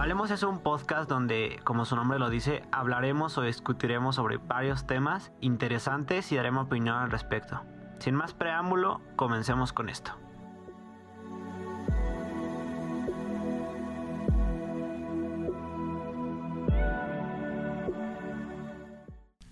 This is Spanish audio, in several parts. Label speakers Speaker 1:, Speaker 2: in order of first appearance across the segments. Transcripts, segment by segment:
Speaker 1: Hablemos es un podcast donde, como su nombre lo dice, hablaremos o discutiremos sobre varios temas interesantes y daremos opinión al respecto. Sin más preámbulo, comencemos con esto.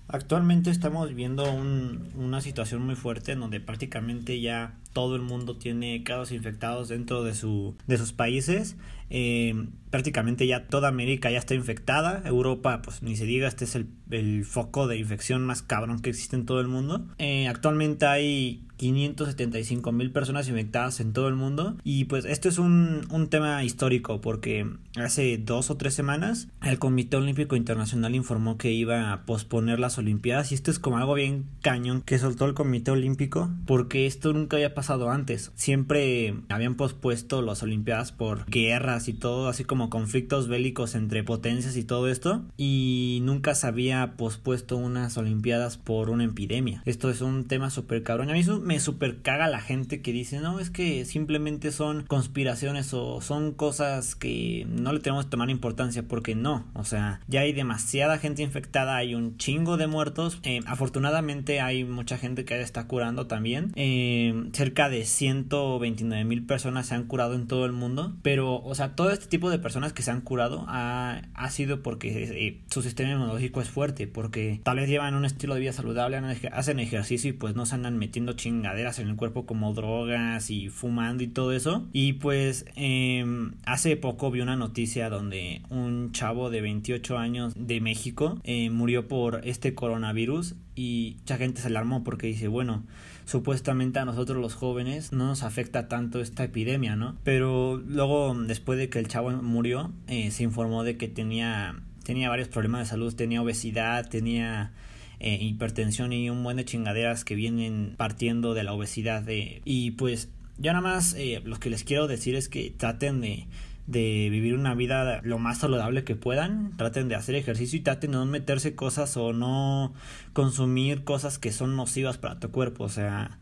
Speaker 1: Actualmente estamos viviendo una situación muy fuerte en donde prácticamente ya todo el mundo tiene casos infectados dentro de, su, de sus países. Eh, prácticamente ya toda América ya está infectada. Europa, pues ni se diga, este es el, el foco de infección más cabrón que existe en todo el mundo. Eh, actualmente hay 575 mil personas infectadas en todo el mundo. Y pues esto es un, un, tema histórico porque hace dos o tres semanas el Comité Olímpico Internacional informó que iba a posponer las Olimpiadas. Y esto es como algo bien cañón que soltó el Comité Olímpico porque esto nunca había pasado antes. Siempre habían pospuesto las Olimpiadas por guerras y todo, así como conflictos bélicos entre potencias y todo esto. Y nunca se había pospuesto unas Olimpiadas por una epidemia. Esto es un tema súper cabrón. A mí me super caga la gente que dice, no, es que simplemente son conspiraciones o son cosas que no le tenemos que tomar importancia porque no, o sea, ya hay demasiada gente infectada, hay un chingo de muertos, eh, afortunadamente hay mucha gente que está curando también, eh, cerca de 129 mil personas se han curado en todo el mundo, pero, o sea, todo este tipo de personas que se han curado ha, ha sido porque eh, su sistema inmunológico es fuerte, porque tal vez llevan un estilo de vida saludable, hacen ejercicio y pues no se andan metiendo chingo en el cuerpo como drogas y fumando y todo eso. Y pues em, hace poco vi una noticia donde un chavo de 28 años de México eh, murió por este coronavirus y mucha gente se alarmó porque dice, bueno, supuestamente a nosotros los jóvenes no nos afecta tanto esta epidemia, ¿no? Pero luego, después de que el chavo murió, eh, se informó de que tenía, tenía varios problemas de salud, tenía obesidad, tenía eh, hipertensión y un buen de chingaderas que vienen partiendo de la obesidad. De, y pues ya nada más eh, lo que les quiero decir es que traten de, de vivir una vida lo más saludable que puedan, traten de hacer ejercicio y traten de no meterse cosas o no consumir cosas que son nocivas para tu cuerpo, o sea,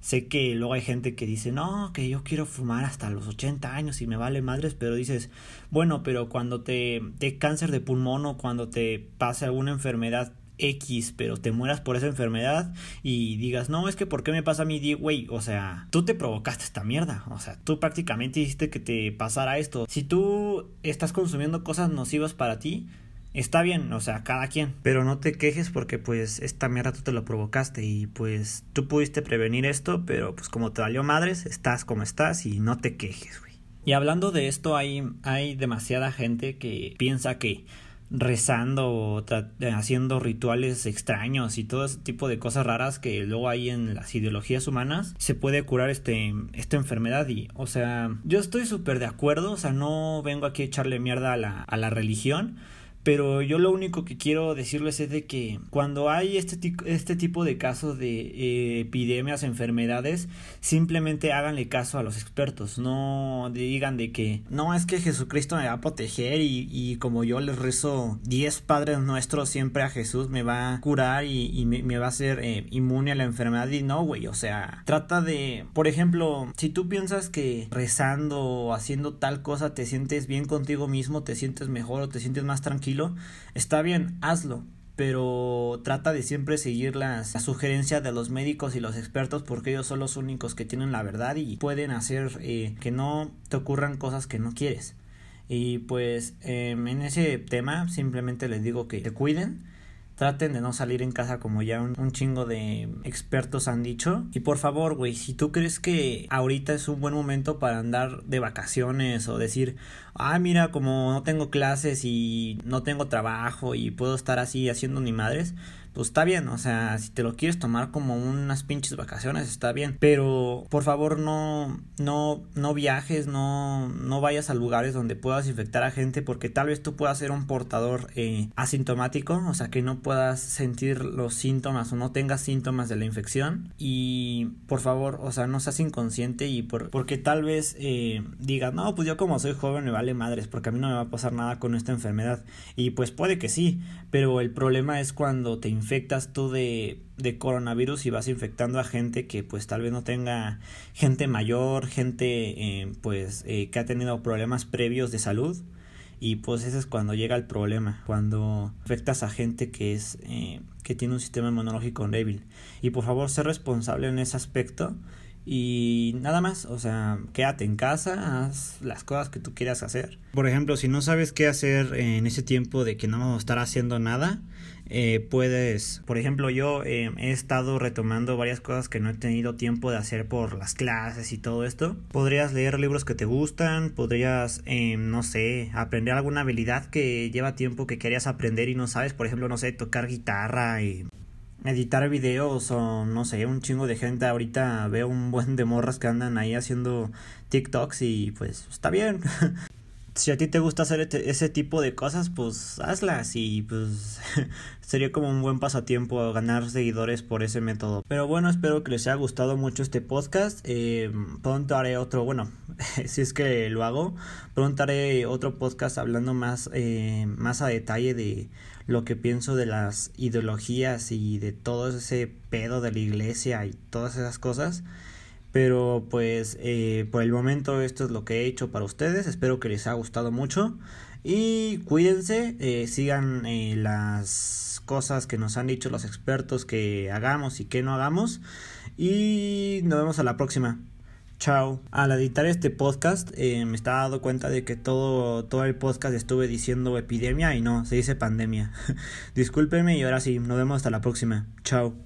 Speaker 1: sé que luego hay gente que dice, no, que yo quiero fumar hasta los 80 años y me vale madres, pero dices, bueno, pero cuando te, te cáncer de pulmón o cuando te pase alguna enfermedad X, pero te mueras por esa enfermedad y digas, no, es que ¿por qué me pasa a mí, güey? O sea, tú te provocaste esta mierda. O sea, tú prácticamente hiciste que te pasara esto. Si tú estás consumiendo cosas nocivas para ti, está bien, o sea, cada quien. Pero no te quejes porque pues esta mierda tú te lo provocaste y pues tú pudiste prevenir esto, pero pues como te valió madres, estás como estás y no te quejes, güey. Y hablando de esto, hay, hay demasiada gente que piensa que rezando o haciendo rituales extraños y todo ese tipo de cosas raras que luego hay en las ideologías humanas, se puede curar este, esta enfermedad y, o sea, yo estoy súper de acuerdo, o sea, no vengo aquí a echarle mierda a la, a la religión, pero yo lo único que quiero decirles es de que cuando hay este, este tipo de casos de eh, epidemias, enfermedades, simplemente háganle caso a los expertos. No digan de que no es que Jesucristo me va a proteger y, como yo les rezo 10 padres nuestros siempre a Jesús me va a curar y, me, va a hacer eh, inmune a la enfermedad. Y no, güey. O sea, trata de, por ejemplo, si tú piensas que rezando o haciendo tal cosa te sientes bien contigo mismo, te sientes mejor o te sientes más tranquilo está bien, hazlo, pero trata de siempre seguir las, la sugerencia de los médicos y los expertos porque ellos son los únicos que tienen la verdad y pueden hacer eh, que no te ocurran cosas que no quieres. Y pues em, en ese tema simplemente les digo que te cuiden Traten de no salir en casa como ya un, chingo de expertos han dicho. Y por favor, güey, si tú crees que ahorita es un buen momento para andar de vacaciones o decir, ah, mira, como no tengo clases y no tengo trabajo y puedo estar así haciendo ni madres, pues está bien, o sea, si te lo quieres tomar como unas pinches vacaciones, está bien, pero por favor no, no, no viajes, no, no vayas a lugares donde puedas infectar a gente porque tal vez tú puedas ser un portador eh, asintomático, o sea, que no puedas sentir los síntomas o no tengas síntomas de la infección. Y por favor, o sea, no seas inconsciente y por, porque tal vez eh, digas, no, pues yo como soy joven me vale madres porque a mí no me va a pasar nada con esta enfermedad y pues puede que sí, pero el problema es cuando te infectas tú de, de coronavirus y vas infectando a gente que pues tal vez no tenga gente mayor, gente eh, pues eh, que ha tenido problemas previos de salud Y pues ese es cuando llega el problema, cuando afectas a gente que es eh, que tiene un sistema inmunológico débil. Y por favor, sé responsable en ese aspecto y nada más, o sea, quédate en casa, haz las cosas que tú quieras hacer. Por ejemplo, si no sabes qué hacer en ese tiempo de que no vamos a estar haciendo nada, eh, puedes, por ejemplo, yo eh, he estado retomando varias cosas que no he tenido tiempo de hacer por las clases y todo esto. Podrías leer libros que te gustan, podrías, eh, no sé, aprender alguna habilidad que lleva tiempo que querías aprender y no sabes, por ejemplo, no sé, tocar guitarra y editar videos o no sé, un chingo de gente ahorita veo un buen de morras que andan ahí haciendo TikToks y pues está bien. si a ti te gusta hacer este, ese tipo de cosas, pues hazlas y pues sería como un buen pasatiempo ganar seguidores por ese método. Pero bueno, espero que les haya gustado mucho este podcast. Eh, pronto haré otro, bueno, si es que lo hago, pronto haré otro podcast hablando más, eh, más a detalle de lo que pienso de las ideologías y de todo ese pedo de la iglesia y todas esas cosas. Pero pues eh, por el momento esto es lo que he hecho para ustedes. Espero que les haya gustado mucho. Y cuídense, eh, sigan eh, las cosas que nos han dicho los expertos que hagamos y que no hagamos. Y nos vemos a la próxima. Chao. Al editar este podcast me estaba dando cuenta de que todo, todo el podcast estuve diciendo epidemia y no, se dice pandemia. Discúlpenme y ahora sí, nos vemos hasta la próxima. Chao.